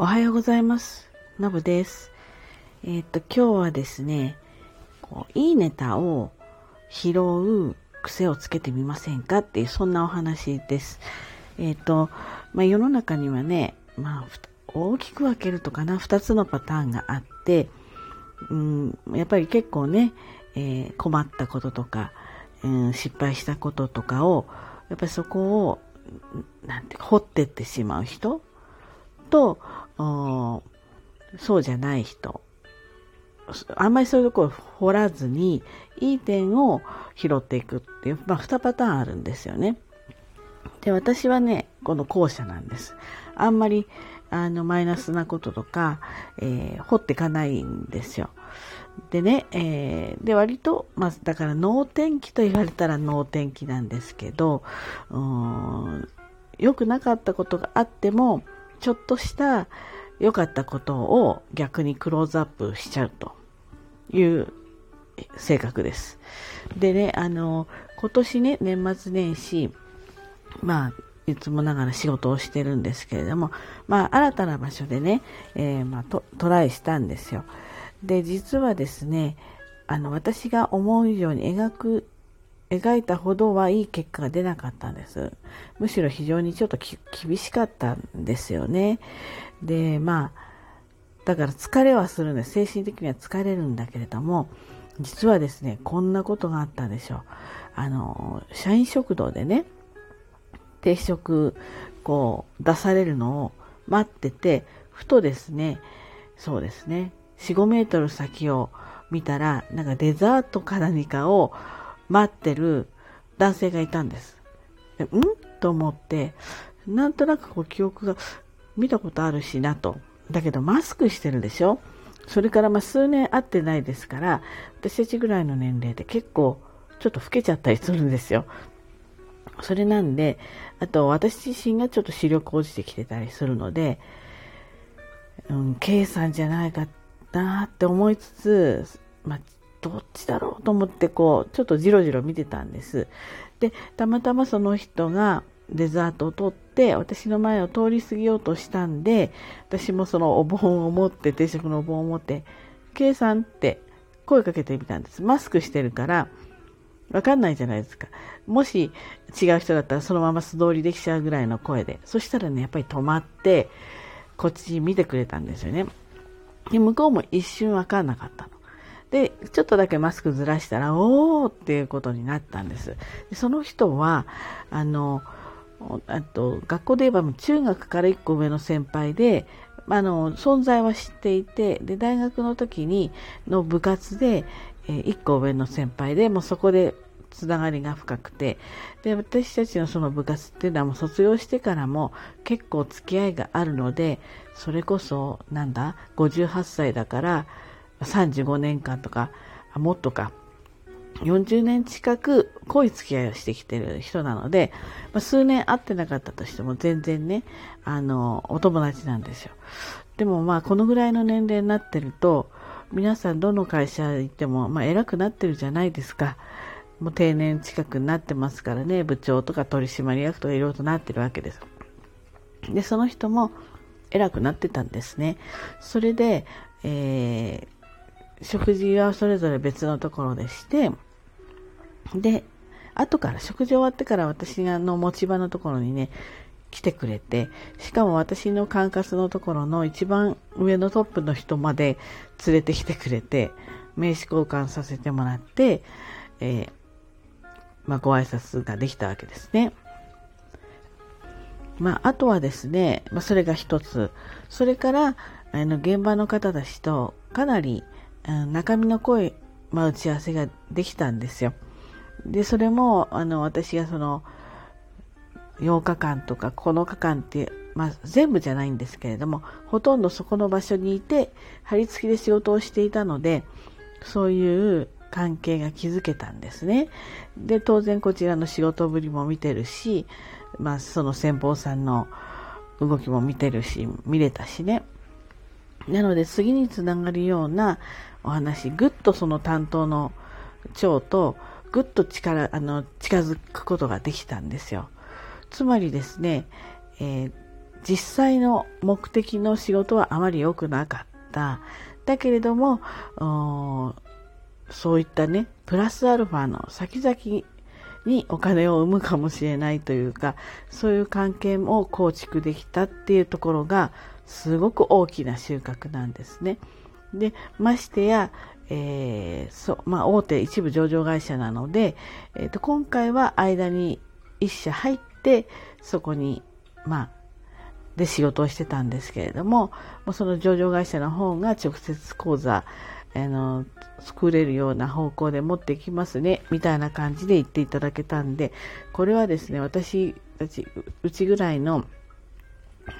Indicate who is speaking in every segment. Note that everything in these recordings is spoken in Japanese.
Speaker 1: おはようございます。のぶです。えーっと、今日はですね、こういいネタを拾う癖をつけてみませんかっていう、そんなお話です。えーっと、まあ、世の中にはね、まあ、大きく分けるとかな、二つのパターンがあって、うん、やっぱり結構ね、えー困ったこととか、うん、失敗したこととかを、やっぱりそこを、なんて、掘ってってしまう人と、そうじゃない人。あんまりそういうところを掘らずに、いい点を拾っていくっていう、まあ、二パターンあるんですよね。で、私はね、この後者なんです。あんまり、あの、マイナスなこととか、えー掘っていかないんですよ。でね、えーで、割と、まあ、だから、脳天気と言われたら脳天気なんですけど、うーん良くなかったことがあっても、ちょっとした良かったことを逆にクローズアップしちゃうという性格です。でね、あの、今年ね、年末年始、まあ、いつもながら仕事をしてるんですけれども、まあ、新たな場所でね、えーまあ、トライしたんですよ。で、実はですね、あの、私が思う以上に描く、描いたほどはいい結果が出なかったんです。むしろ非常にちょっと厳しかったんですよね。で、まあ、だから疲れはするんです。精神的には疲れるんだけれども、実はですね、こんなことがあったんでしょう。あの、社員食堂でね、定食、こう、出されるのを待ってて、ふとですね、そうですね、4、5メートル先を見たら、なんかデザートか何かを待ってる男性がいたんです。でん？と思って、なんとなくこう記憶が見たことあるしなと。だけどマスクしてるでしょ？それからま数年会ってないですから、私たちぐらいの年齢で結構ちょっと老けちゃったりするんですよ。それなんで、あと私自身がちょっと視力落ちてきてたりするので、うん、K さんじゃないかなって思いつつ、まあ、どっちだろうと思ってこう、ちょっとじろじろ見てたんです。で、たまたまその人がデザートを取って、私の前を通り過ぎようとしたんで、私もそのお盆を持って、定食のお盆を持って、K さんって声かけてみたんです。マスクしてるから、わかんないじゃないですか。もし違う人だったらそのまま素通りできちゃうぐらいの声で。そしたらね、やっぱり止まって、こっち見てくれたんですよね。で、向こうも一瞬わかんなかったの。で、ちょっとだけマスクずらしたら、おーっていうことになったんです。でその人は、あの、あと、学校で言えば中学から1個上の先輩で、あの、存在は知っていて、で、大学の時に、の部活で、えー1個上の先輩で、もうそこでつながりが深くて、で、私たちのその部活っていうのはもう卒業してからも結構付き合いがあるので、それこそ、なんだ、58歳だから、35年間とか、もっとか、40年近く濃い付き合いをしてきてる人なので、まあ、数年会ってなかったとしても全然ね、あの、お友達なんですよ。でもまあ、このぐらいの年齢になってると、皆さんどの会社行っても、まあ、偉くなってるじゃないですか。もう定年近くになってますからね、部長とか取締役とかいろいろとなってるわけです。で、その人も偉くなってたんですね。それで、えー食事はそれぞれ別のところでして、で、後から、食事終わってから私がの持ち場のところにね、来てくれて、しかも私の管轄のところの一番上のトップの人まで連れてきてくれて、名刺交換させてもらって、えーまあ、ご挨拶ができたわけですね。まあ、あとはですね、まあ、それが一つ。それから、あの、現場の方たちと、かなり、中身の濃い、まあ、打ち合わせができたんですよ。で、それも、あの、私がその、8日間とか9日間って、まあ、全部じゃないんですけれども、ほとんどそこの場所にいて、張り付きで仕事をしていたので、そういう関係が築けたんですね。で、当然こちらの仕事ぶりも見てるし、まあ、その先方さんの動きも見てるし、見れたしね。なので次につながるようなお話、ぐっとその担当の長とぐっと力、あの、近づくことができたんですよ。つまりですね、えー実際の目的の仕事はあまり良くなかった。だけれども、そういったね、プラスアルファの先々にお金を生むかもしれないというか、そういう関係も構築できたっていうところが、すごく大きな収穫なんですね。で、ましてや、えー、そ、まあ、大手一部上場会社なので、え、ー、と、今回は間に一社入って、そこに、まあ、で仕事をしてたんですけれども、もうその上場会社の方が直接口座、あの、作れるような方向で持ってきますね、みたいな感じで言っていただけたんで、これはですね、私たち、うちぐらいの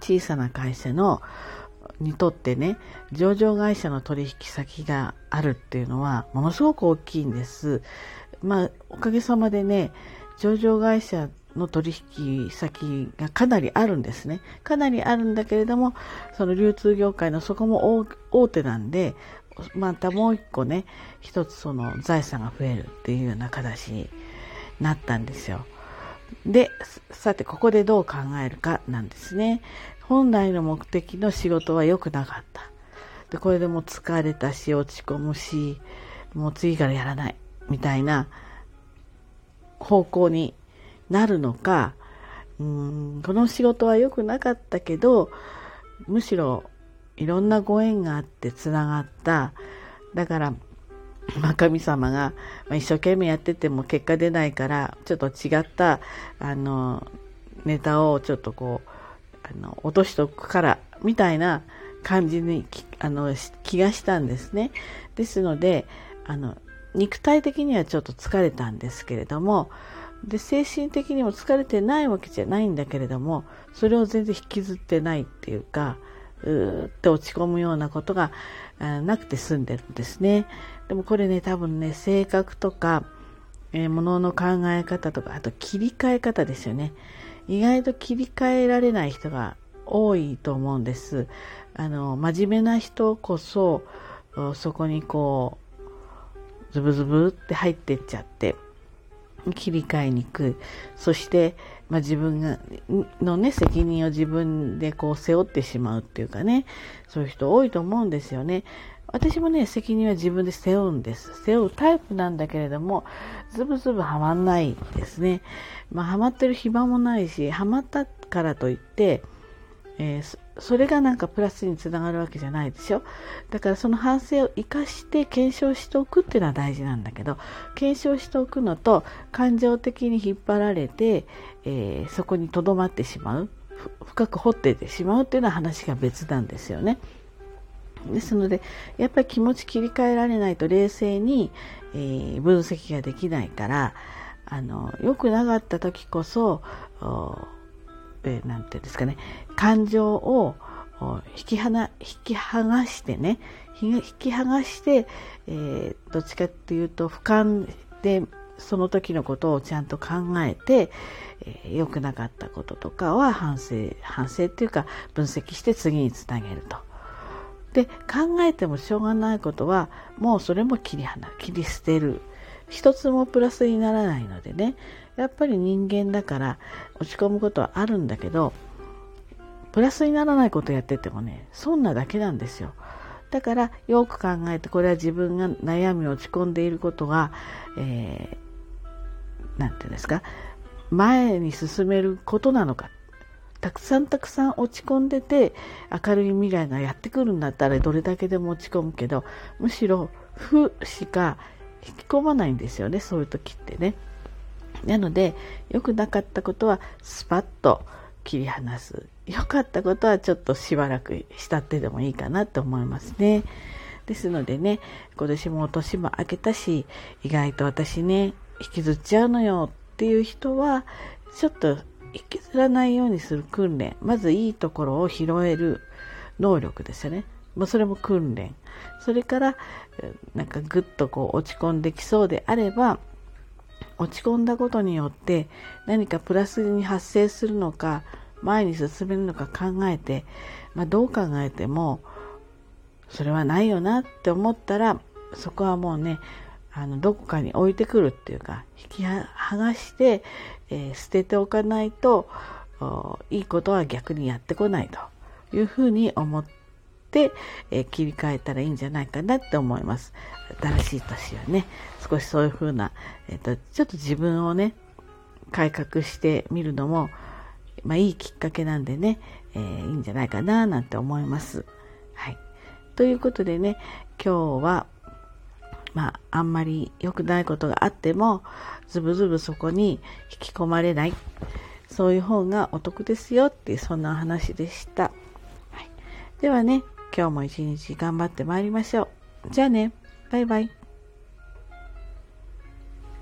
Speaker 1: 小さな会社の、にとってね、上場会社の取引先があるっていうのは、ものすごく大きいんです。まあ、おかげさまでね、上場会社の取引先がかなりあるんですね。かなりあるんだけれども、その流通業界のそこも大手なんで、またもう一個ね、一つその財産が増えるっていうような形になったんですよ。で、さてここでどう考えるかなんですね。本来の目的の仕事は良くなかった。で、これでも疲れたし、落ち込むし、もう次からやらない、みたいな方向になるのか、うんこの仕事は良くなかったけど、むしろいろんなご縁があってつながった。だから、ま、神様が、一生懸命やってても結果出ないから、ちょっと違った、あの、ネタをちょっとこう、あの落としておくからみたいな感じにあの気がしたんですね。ですのであの肉体的にはちょっと疲れたんですけれどもで精神的にも疲れてないわけじゃないんだけれどもそれを全然引きずってないっていうかうーって落ち込むようなことがなくて済んでるんですね。でもこれね多分ね性格とか、えー、物の考え方とかあと切り替え方ですよね。意外と切り替えられない人が多いと思うんです。あの、真面目な人こそ、そこにこう、ズブズブって入ってっちゃって、切り替えにくい。そして、まあ、自分が、のね、責任を自分でこう背負ってしまうっていうかね、そういう人多いと思うんですよね。私もね、責任は自分で背負うんです。背負うタイプなんだけれども、ズブズブはまんないですね。まあ、ハマってる暇もないし、ハマったからといって、えー、それがなんかプラスにつながるわけじゃないでしょ？だからその反省を生かして検証しておくっていうのは大事なんだけど検証しておくのと感情的に引っ張られて、えー、そこにとどまってしまう深く掘っててしまうっていうのは話が別なんですよね。ですのでやっぱり気持ち切り替えられないと冷静に、えー、分析ができないからあの良くなかった時こそえー、ていうんですかね感情を引き離引き剥がしてね引き剥がして、えー、どっちかっていうと俯瞰でその時のことをちゃんと考えて良、えー、くなかったこととかは反省反省っていうか分析して次につなげると。で考えてもしょうがないことはもうそれも切り離切り捨てる。一つもプラスにならないのでね。やっぱり人間だから落ち込むことはあるんだけどプラスにならないことやっててもねそんなだけなんですよ。だからよく考えてこれは自分が悩み落ち込んでいることが何、えー、て言うんですか前に進めることなのか。たくさんたくさん落ち込んでて明るい未来がやってくるんだったらどれだけでも落ち込むけどむしろ負しか引き込まないんですよねそういう時ってね。なので良くなかったことはスパッと切り離す良かったことはちょっとしばらくしたってでもいいかなと思いますね。ですのでね今年も年も明けたし意外と私ね引きずっちゃうのよっていう人はちょっと引きずらないようにする訓練まずいいところを拾える能力ですよね。もうそれも訓練。それから、なんかぐっとこう落ち込んできそうであれば、落ち込んだことによって何かプラスに発生するのか、前に進めるのか考えて、まあ、どう考えても、それはないよなって思ったら、そこはもうね、あの、どこかに置いてくるっていうか、引き剥がして、えー、捨てておかないと、いいことは逆にやってこないというふうに思って、えー、切り替えたらいいんじゃないかなって思います。新しい年はね、少しそういうふうな、えっ、ー、と、ちょっと自分をね、改革してみるのも、まあいいきっかけなんでね、えー、いいんじゃないかななんて思います。はい。ということでね、今日は、まあ、あんまり良くないことがあっても、ズブズブそこに引き込まれない。そういう方がお得ですよっていう、そんな話でした。はい、ではね、今日も一日頑張ってまいりましょう。じゃあね、バイバイ。